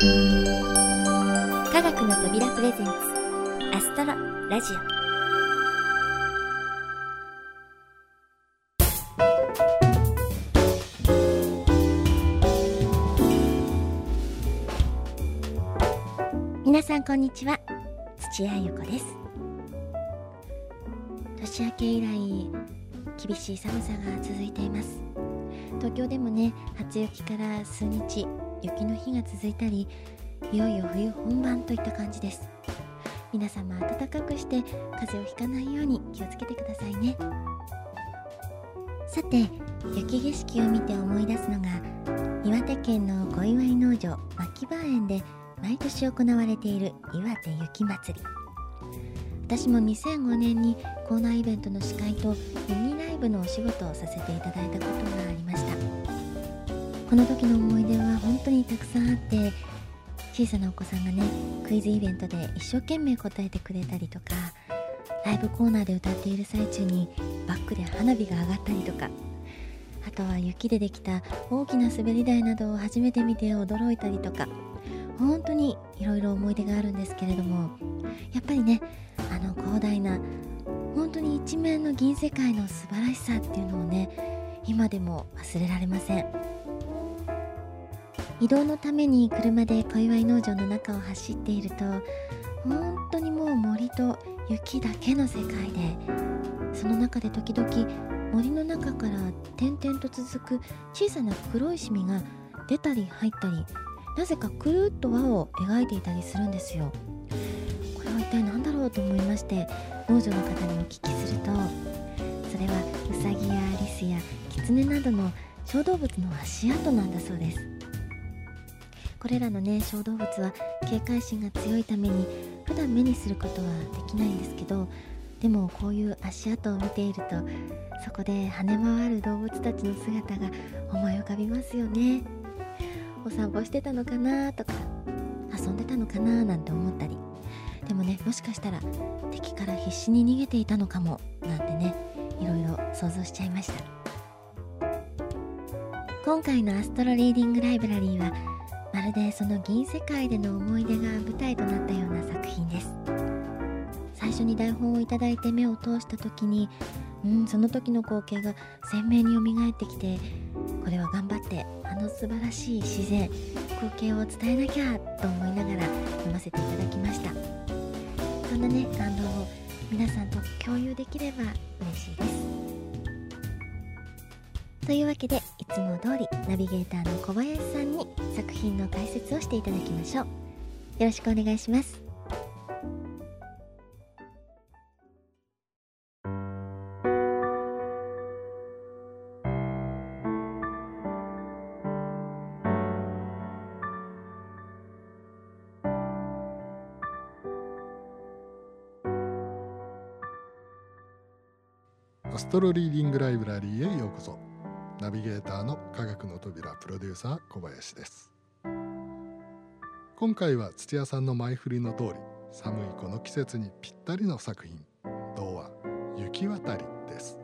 科学の扉プレゼンツアストロラジオ。皆さんこんにちは。土屋ゆ子です。年明け以来厳しい寒さが続いています。東京でもね初雪から数日雪の日が続いたりいよいよ冬本番といった感じです。皆様暖かくして風邪をひかないように気をつけてくださいね。さて雪景色を見て思い出すのが岩手県の小岩井農場牧場園で毎年行われている岩手雪まつり。私も2005年にコーナーイベントの司会とミニライブのお仕事をさせていただいたことがありました。この時の思い出は本当にたくさんあって小さなお子さんがねクイズイベントで一生懸命答えてくれたりとかライブコーナーで歌っている最中にバックで花火が上がったりとかあとは雪でできた大きな滑り台などを初めて見て驚いたりとか本当にいろいろ思い出があるんですけれどもやっぱりねあの広大な本当に一面の銀世界の素晴らしさっていうのをね今でも忘れられません。移動のために車で小岩井農場の中を走っていると本当にもう森と雪だけの世界でその中で時々森の中から点々と続く小さな黒いシミが出たり入ったりなぜかくるっと輪を描いていたりするんですよ。これは一体何だろうと思いまして農場の方にお聞きするとそれはウサギやリスやキツネなどの小動物の足跡なんだそうです。これらのね小動物は警戒心が強いために普段目にすることはできないんですけどでもこういう足跡を見ているとそこで跳ね回る動物たちの姿が思い浮かびますよね。お散歩してたのかなとか遊んでたのかななんて思ったり。でもねもしかしたら敵から必死に逃げていたのかもなんてねいろいろ想像しちゃいました。今回のアストロリーディングライブラリーはまるでその銀世界での思い出が舞台となったような作品です。最初に台本をいただいて目を通した時にうんその時の光景が鮮明によみがえってきてこれは頑張ってあの素晴らしい自然光景を伝えなきゃと思いながら読ませていただきました。そんなね感動を皆さんと共有できれば嬉しいです。というわけでいつも通りナビゲーターの小林さんに作品の解説をしていただきましょう。よろしくお願いします。アストロリーディングライブラリーへようこそ。ナビゲーターの科学の扉プロデューサー小林です。今回は土屋さんの前振りの通り寒いこの季節にぴったりの作品童話雪渡りです。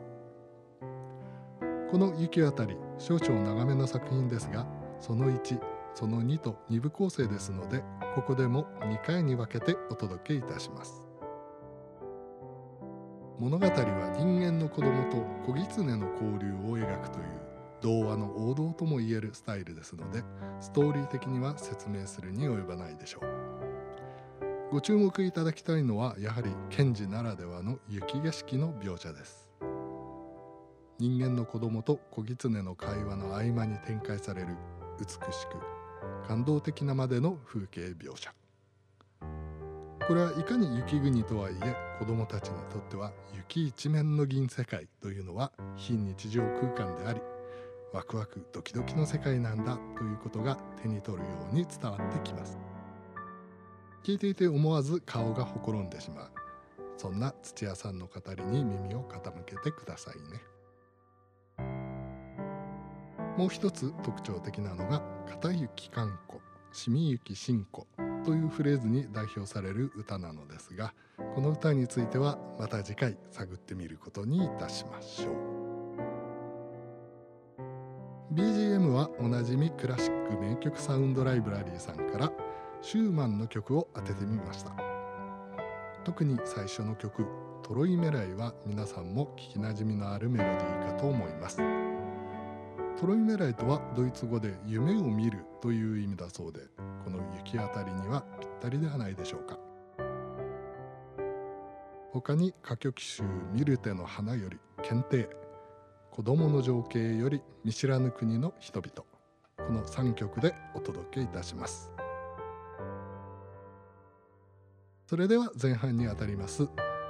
この雪渡り少々長めの作品ですがその1その2と2部構成ですのでここでも2回に分けてお届けいたします。物語は人間の子供と子狐の交流を描くという童話の王道ともいえるスタイルですのでストーリー的には説明するに及ばないでしょう。ご注目いただきたいのはやはり賢治ならではの雪景色の描写です。人間の子供と子狐の会話の合間に展開される美しく感動的なまでの風景描写。これはいかに雪国とはいえ子どもたちにとっては雪一面の銀世界というのは非日常空間でありワクワクドキドキの世界なんだということが手に取るように伝わってきます。聞いていて思わず顔がほころんでしまう。そんな土屋さんの語りに耳を傾けてくださいね。もう一つ特徴的なのが片雪観光しみゆき信仰。というフレーズに代表される歌なのですがこの歌についてはまた次回探ってみることにいたしましょう。BGM はおなじみクラシック名曲サウンドライブラリーさんからシューマンの曲を当ててみました。特に最初の曲「トロイメライ」は皆さんも聞きなじみのあるメロディーかと思います。トロイメライとはドイツ語で夢を見るという意味だそうでの雪あたりにはぴったりではないでしょうか。他に歌曲集「ミルテの花」より「検定」「子供の情景」より「見知らぬ国の人々」この3曲でお届けいたします。それでは前半にあたります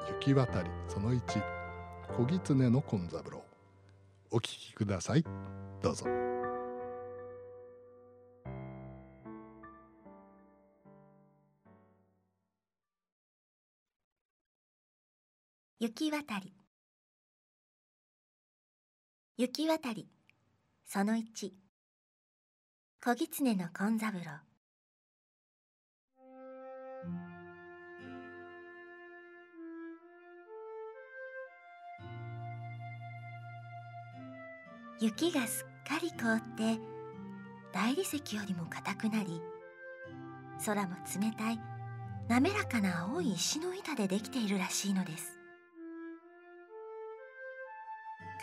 雪渡りその1小狐の紺三郎。お聴きください。どうぞ。雪渡り。雪渡り。その1小狐の紺三郎。雪がすっかり凍って大理石よりも硬くなり空も冷たい滑らかな青い石の板でできているらしいのです。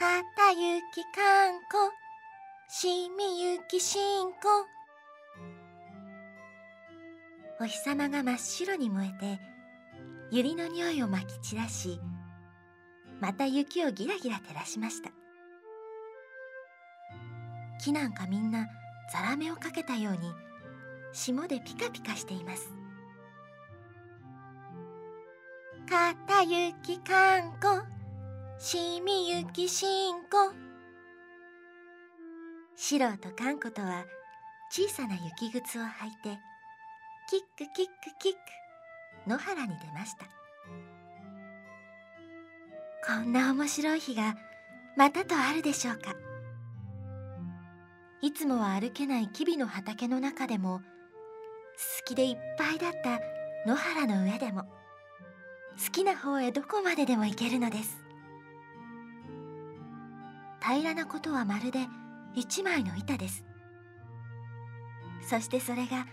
片雪かんこしみ雪しんこお日様が真っ白に燃えて百合の匂いをまき散らしまた雪をギラギラ照らしました。木なんかみんなザラメをかけたように霜でピカピカしています。片雪かんこしみ雪しんこシロとかんことは小さな雪靴を履いてキックキックキック野原に出ました。こんな面白い日がまたとあるでしょうか。いつもは歩けない吉備の畑の中でも好きでいっぱいだった野原の上でも好きな方へどこまででも行けるのです。平らなことはまるで一枚の板です。そしてそれが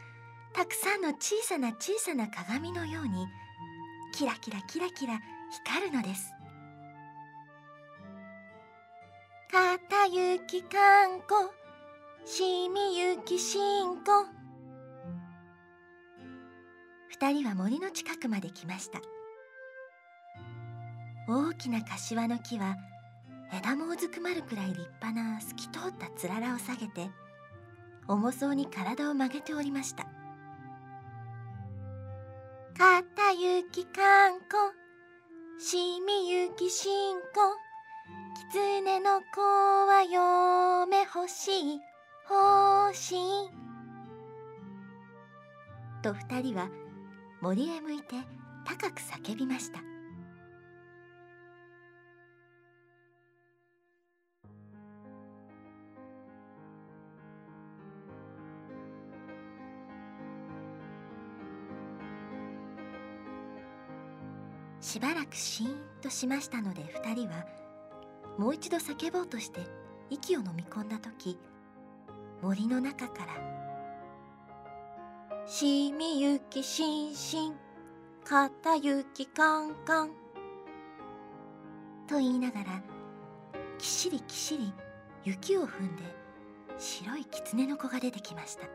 たくさんの小さな小さな鏡のようにキラキラキラキラ光るのです。片雪かんこしみゆきしんこ。二人は森の近くまで来ました。大きな柏の木は枝もうずくまるくらい立派な透き通ったつららを下げて重そうに体を曲げておりました。片雪かんこしみゆきしんこ狐の子は嫁欲しい欲しい。と二人は森へ向いて高く叫びました。しばらくシーンとしましたので二人はもう一度叫ぼうとして息を飲み込んだ時森の中から「しみゆきしんしん片雪かんかん」と言いながらきしりきしり雪を踏んで白い狐の子が出てきました。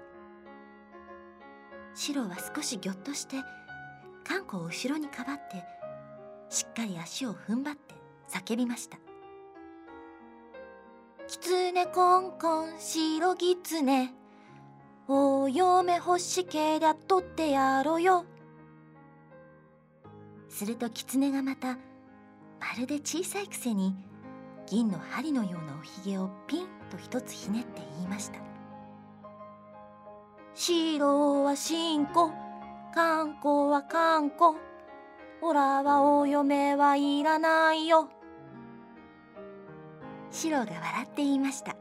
白は少しぎょっとしてかんこを後ろにかばってしっかり足を踏ん張って叫びました「きつねこんこん白ぎつねお嫁欲しけりゃ取ってやろうよ」すると狐がまたまるで小さいくせに銀の針のようなおひげをピンと一つひねって言いました「白はしんこかんこはかんこ」おらはお嫁はいらないよ。シロが笑って言いました。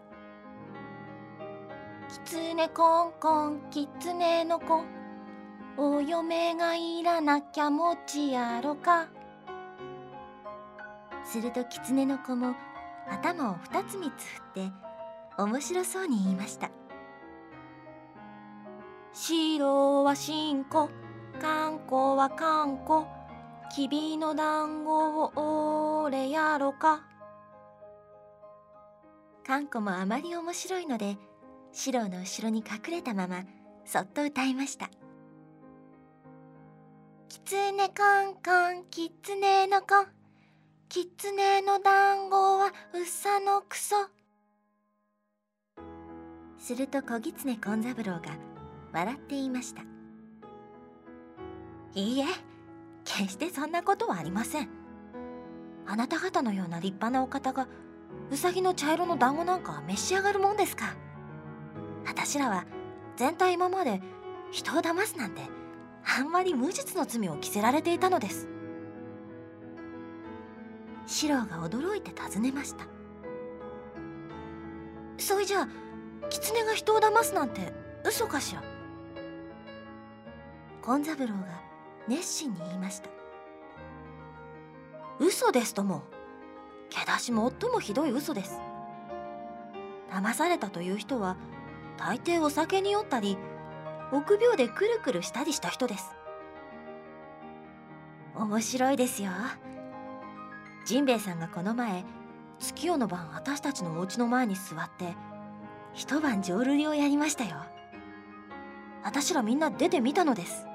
きつねこんこんきつねの子、お嫁がいらなきゃもちやろか。するときつねの子も頭を二つ三つ振って面白そうに言いました白は新子観光は観光きびの団子を俺やろか。観光もあまり面白いので四郎の後ろに隠れたままそっと歌いました「きつねカンカンきつねの子。きつねの団子はうさのくそ」すると小狐勘三郎が笑っていました。いいえ決してそんなことはありません。あなた方のような立派なお方がうさぎの茶色の団子なんか召し上がるもんですか。私らは全体今まで人を騙すなんてあんまり無実の罪を着せられていたのです。四郎が驚いて尋ねました。それじゃあ狐が人を騙すなんて嘘かしら。勘三郎が熱心に言いました。嘘ですとも。けだし最もひどい嘘です。騙されたという人は大抵お酒に酔ったり臆病でくるくるしたりした人です。面白いですよ。ジンベエさんがこの前月夜の晩私たちのお家の前に座って一晩浄瑠璃をやりましたよ。私らみんな出てみたのです。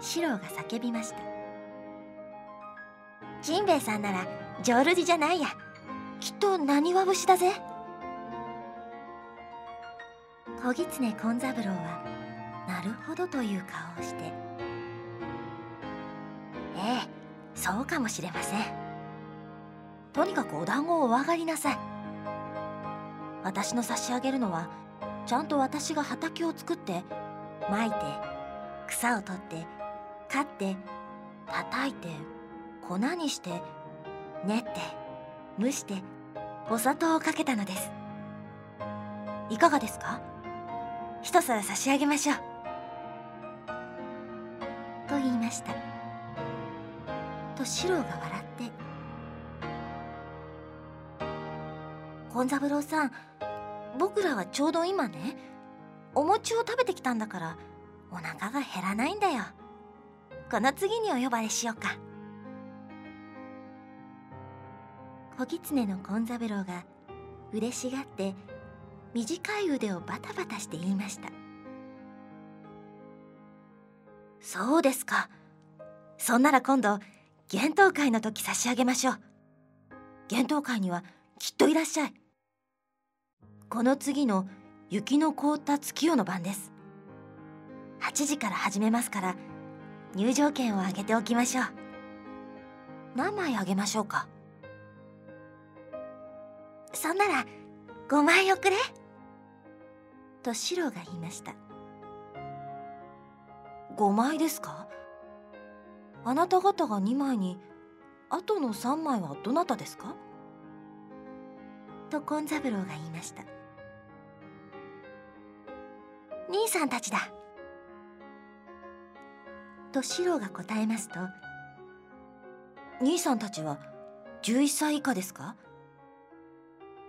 四郎が叫びました。ジンベエさんなら浄瑠璃じゃないや。きっと何は節だぜ。小狐勘三郎はなるほどという顔をしてええそうかもしれません。とにかくお団子をお上がりなさい。私の差し上げるのはちゃんと私が畑を作ってまいて草を取って刈って叩いて粉にして練って蒸してお砂糖をかけたのです。いかがですか？一皿差し上げましょう。と言いました。と四郎が笑って勘三郎さん僕らはちょうど今ねお餅を食べてきたんだからお腹が減らないんだよ。この次にお呼ばれしようか。小狐の勘三郎が嬉しがって短い腕をバタバタして言いました。そうですか。そんなら今度幻冬会の時差し上げましょう。幻冬会にはきっといらっしゃい。この次の雪の凍った月夜の晩です。8時から始めますから入場券をあげておきましょう。何枚あげましょうか。そんなら5枚おくれ。とシロが言いました。5枚ですか？あなた方が2枚にあとの3枚はどなたですか？と勘三郎が言いました。兄さんたちだ。とシロが答えますと。兄さんたちは11歳以下ですか？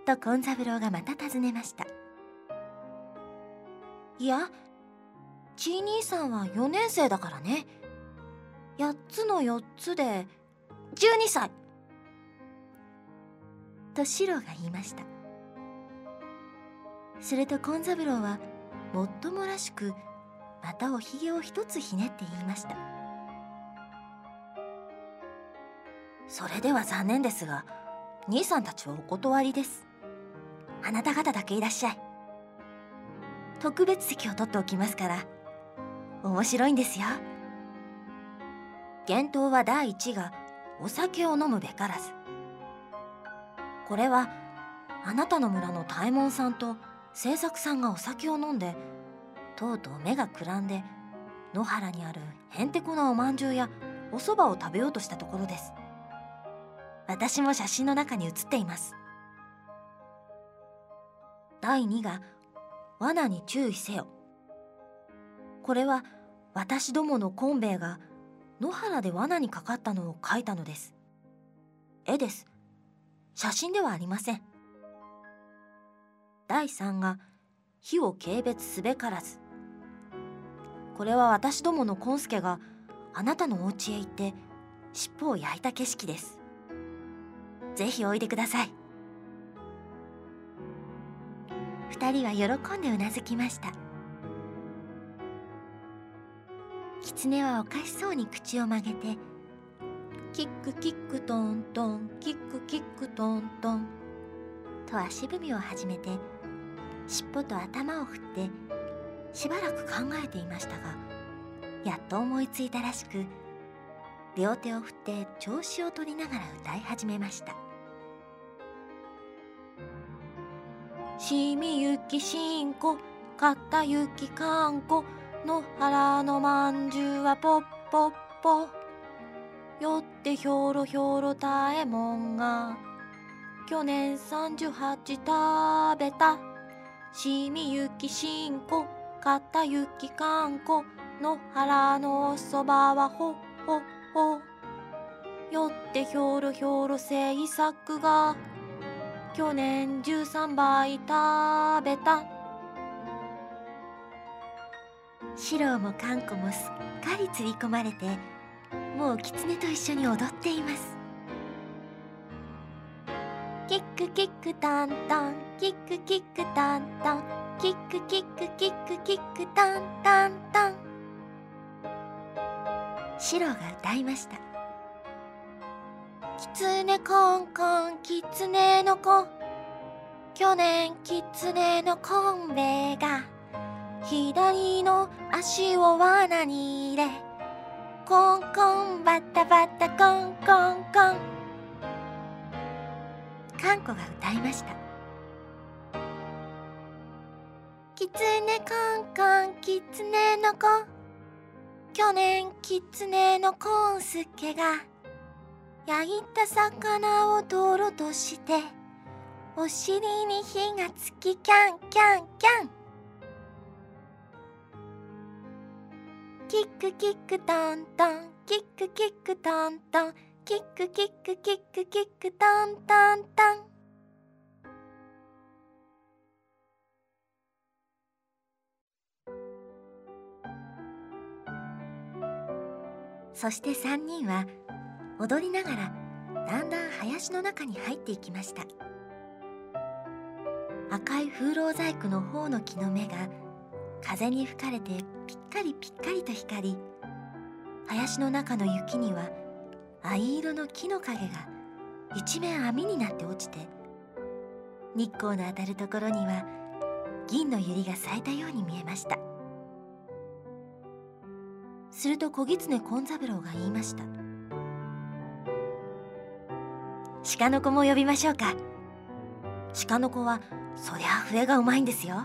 と勘三郎がまた尋ねました。いやちい兄さんは4年生だからね。8つの4つで12歳。とシロが言いました。すると勘三郎はもっともらしくまたおひげを一つひねって言いました。それでは残念ですが兄さんたちはお断りです。あなた方だけいらっしゃい。特別席を取っておきますから面白いんですよ。幻冬は第一がお酒を飲むべからず。これはあなたの村の大門さんと清作さんがお酒を飲んでとうとう目がくらんで野原にあるへんてこなおまんじゅうやおそばを食べようとしたところです。私も写真の中に写っています。第2が罠に注意せよ。これは私どもの昆兵衛が野原で罠にかかったのを描いたのです。絵です。写真ではありません。第3が火を軽蔑すべからず。これは私どものコンスケがあなたのお家へ行って尻尾を焼いた景色です。ぜひおいでください。二人は喜んでうなずきました。狐はおかしそうに口を曲げてキックキックトントンキックキックトントンと足踏みを始めて尻尾と頭を振ってしばらく考えていましたがやっと思いついたらしく両手を振って調子を取りながら歌い始めました「しみゆきしんこかたゆきかんこ野原のまんじゅうはポッポッポ」「よってひょろひょろたえもんが去年38食べた」「しみゆきしんこかたゆきかんこ野原のおそばはほほほ」「よってひょろひょろ制作が去年13倍食べた」四郎もかんこもすっかり釣り込まれてもう狐と一緒に踊っています。キックキックタンタンキックキックタンタンキックキックキックキックタンタンタン。四郎が歌いました。キツネコンコンキツネの子。去年キツネのコンベが。左の足を罠に入れ。コンコンバタバタコンコンコン。かんこが歌いました。キツネコンコンキツネの子。去年キツネのコンスケが焼いた魚をとろとしてお尻に火がつきキャンキャンキャン。キックキックトントンキックキックトントンキックキックキックキックトントントン。そして3人は踊りながらだんだん林の中に入っていきました。赤い風浪細工の方の木の芽が風に吹かれてピッカリピッカリと光り林の中の雪には藍色の木の影が一面網になって落ちて日光の当たるところには銀の百合が咲いたように見えました。すると小狐権三郎が言いました。鹿の子も呼びましょうか。鹿の子はそりゃ笛がうまいんですよ。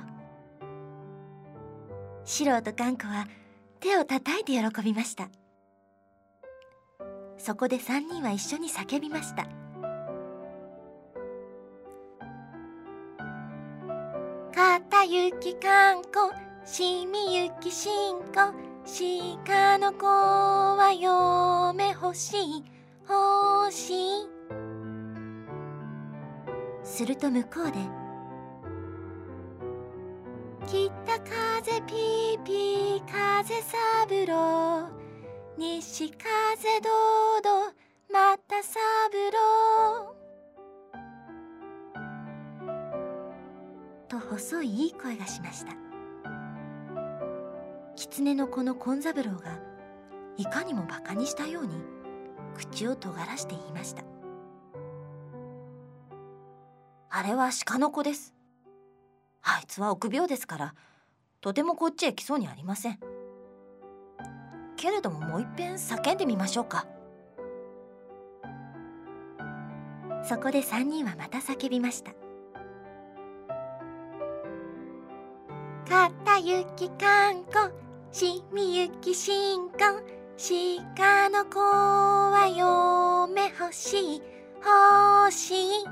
四郎と頑子は手を叩いて喜びました。そこで三人は一緒に叫びました「かたゆきかんこしみゆきしんこ鹿の子は嫁欲しい欲しい」すると向こうで「北風ピーピー風三郎西風どうどまた三郎」と細いいい声がしました。狐の子の権三郎がいかにもバカにしたように口を尖らして言いました。あれは鹿の子です。あいつは臆病ですからとてもこっちへ来そうにありません。けれどももういっぺん叫んでみましょうか。そこで三人はまた叫びました「かたゆきかんこしみゆきしんこ鹿の子は嫁欲しい。欲しい」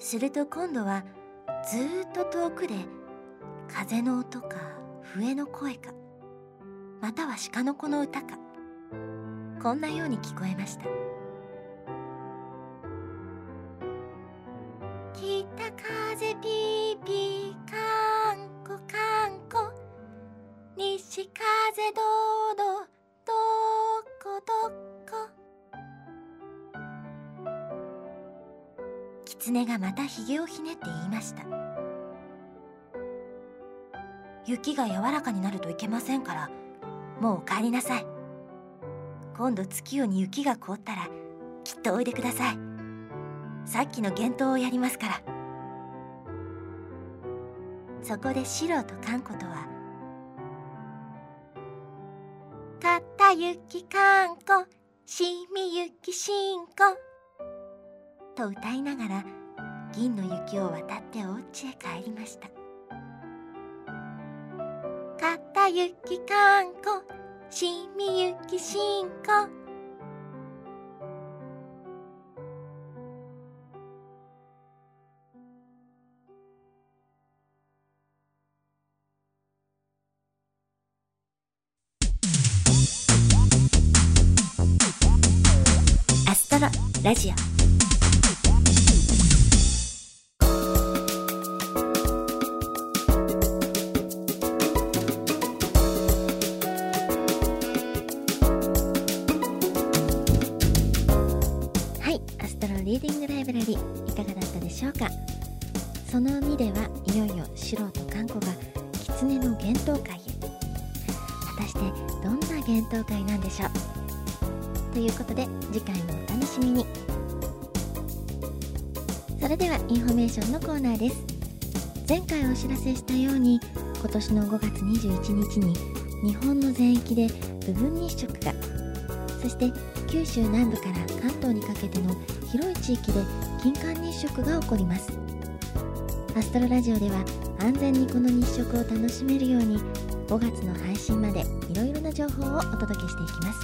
すると今度はずっと遠くで風の音か笛の声かまたは鹿の子の歌かこんなように聞こえました。北風ピーち風どうどどこどこ。狐がまたひげをひねって言いました。雪が柔らかになるといけませんからもうお帰りなさい。今度月夜に雪が凍ったらきっとおいでください。さっきの幻冬をやりますから。そこでシロとカンコとは「かゆきかんこしみゆきしんこ」と歌いながら銀の雪を渡ってお家へ帰りました「かたゆきかんこしみゆきしんこ」ラジオ。年の5月21日に日本の全域で部分日食がそして九州南部から関東にかけての広い地域で金環日食が起こります。アストロラジオでは安全にこの日食を楽しめるように5月の配信までいろいろな情報をお届けしていきます。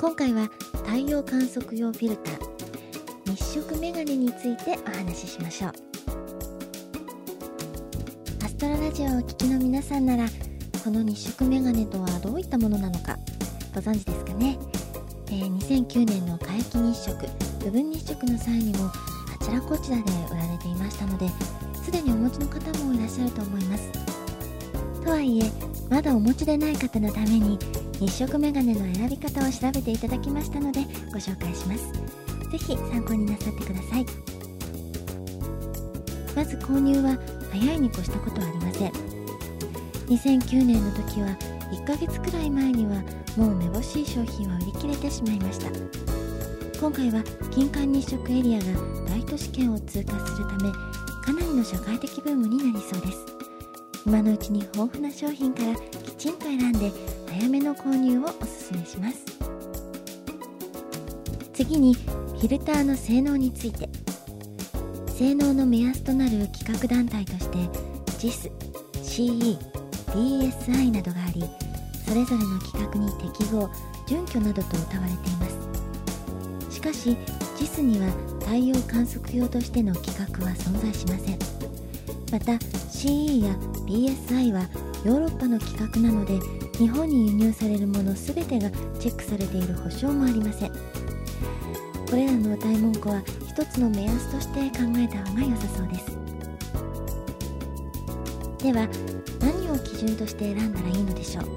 今回は太陽観測用フィルター日食メガネについてお話ししましょう。ジオをお聞きの皆さんならこの日食メガネとはどういったものなのかご存知ですかね、えー2009年の皆既日食部分日食の際にもあちらこちらで売られていましたのですでにお持ちの方もいらっしゃると思います。とはいえまだお持ちでない方のために日食メガネの選び方を調べていただきましたのでご紹介します。ぜひ参考になさってください。まず購入は早いに越したことはありません。2009年の時は1ヶ月くらい前にはもうめぼしい商品は売り切れてしまいました。今回は金環日食エリアが大都市圏を通過するためかなりの社会的ブームになりそうです。今のうちに豊富な商品からきちんと選んで早めの購入をおすすめします。次にフィルターの性能について。性能の目安となる企画団体として JIS、CE、DSI などがありそれぞれの規格に適合準拠などと謳われています。しかし JIS には太陽観測用としての規格は存在しません。また CE や BSI はヨーロッパの規格なので日本に輸入されるもの全てがチェックされている保証もありません。これらの歌い文句は一つの目安として考えた方が良さそうです。では何を基準として選んだらいいのでしょう？フ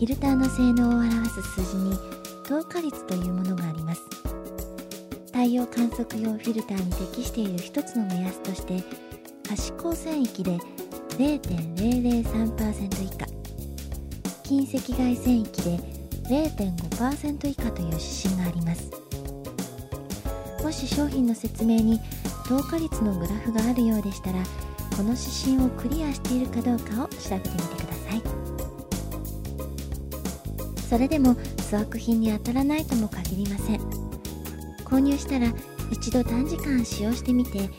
ィルターの性能を表す数字に透過率というものがあります。太陽観測用フィルターに適している一つの目安として可視光線域で0.003%以下。近赤外線域で0.5%以下という指針があります。し商品の説明に透過率のグラフがあるようでしたらこの指針をクリアしているかどうかを調べてみてください。それでも粗悪品に当たらないとも限りません。購入したら一度短時間使用してみて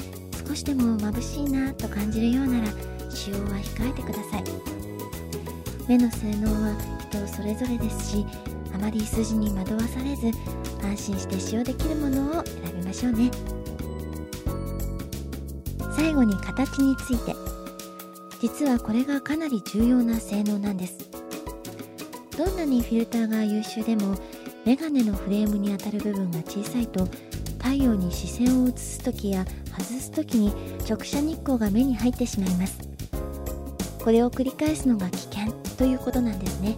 少しでも眩しいなと感じるようなら使用は控えてください。目の性能は人それぞれですしあまり数字に惑わされず安心して使用できるものを選びましょうね。最後に形について。実はこれがかなり重要な性能なんです。どんなにフィルターが優秀でもメガネのフレームに当たる部分が小さいと太陽に視線を移す時や外す時に直射日光が目に入ってしまいます。これを繰り返すのが危険ということなんですね。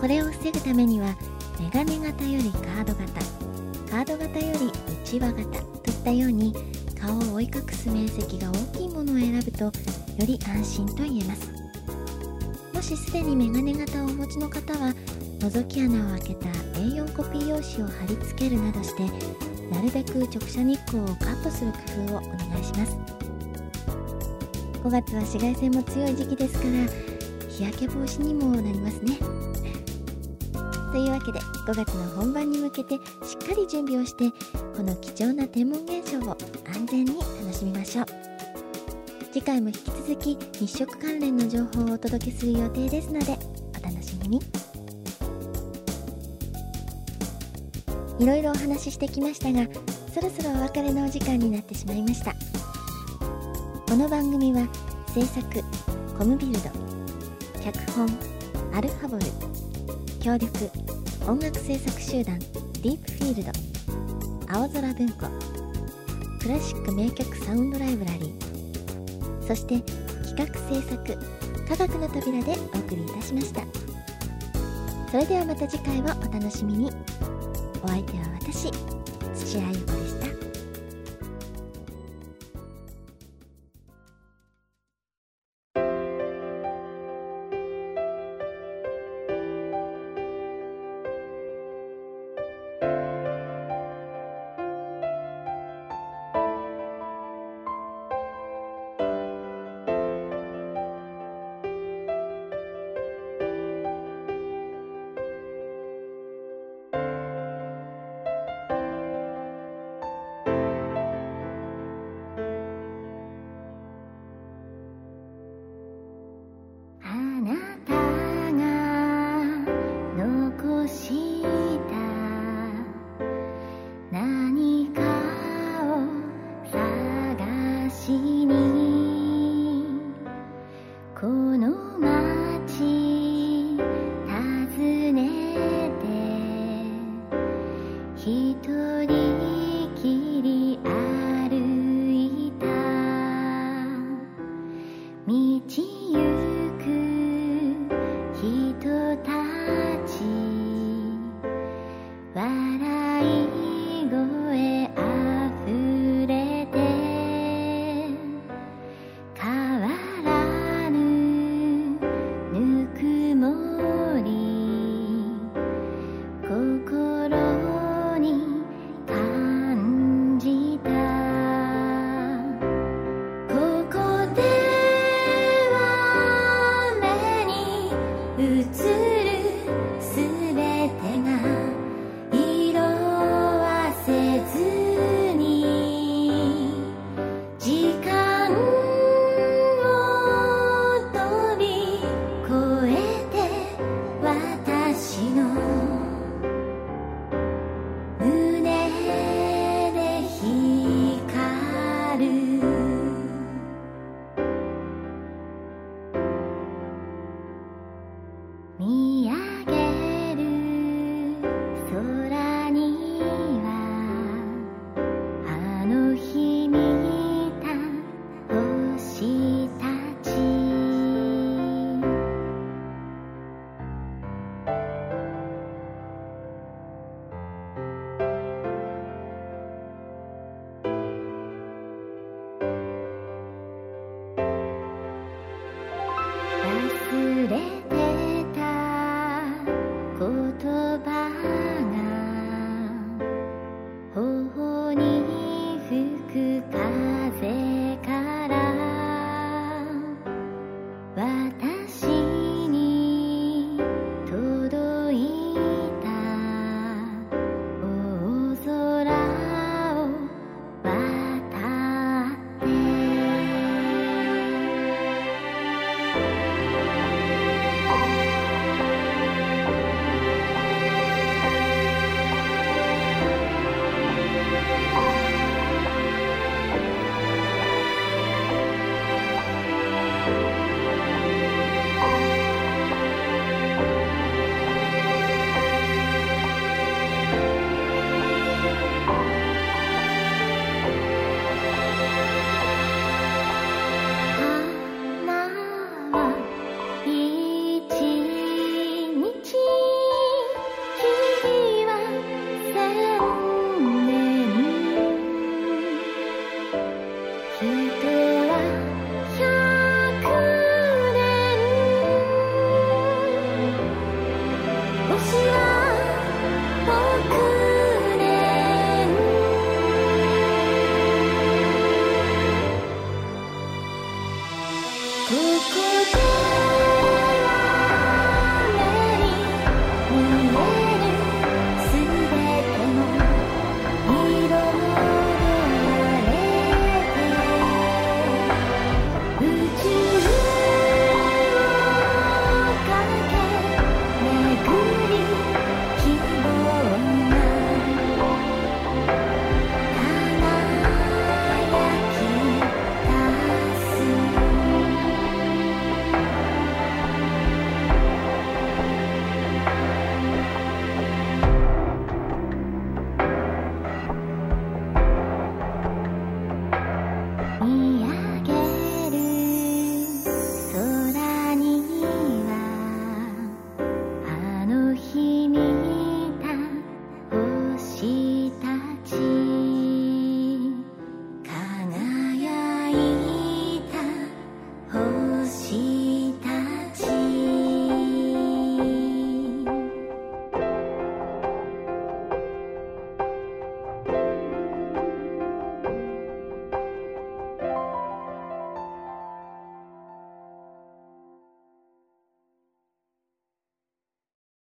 これを防ぐためにはメガネ型よりカード型。カード型より内輪型といったように顔を覆い隠す面積が大きいものを選ぶとより安心と言えます。もしすでにメガネ型をお持ちの方は覗き穴を開けた A4 コピー用紙を貼り付けるなどしてなるべく直射日光をカットする工夫をお願いします。5月は紫外線も強い時期ですから日焼け防止にもなりますね。というわけで5月の本番に向けてしっかり準備をしてこの貴重な天文現象を安全に楽しみましょう。次回も引き続き日食関連の情報をお届けする予定ですのでお楽しみに。いろいろお話ししてきましたがそろそろお別れのお時間になってしまいました。この番組は制作コムビルド脚本アルファボル協力音楽制作集団ディープフィールド青空文庫クラシック名曲サウンドライブラリーそして企画制作科学の扉でお送りいたしました。それではまた次回をお楽しみに。お相手は私土屋ゆ子です。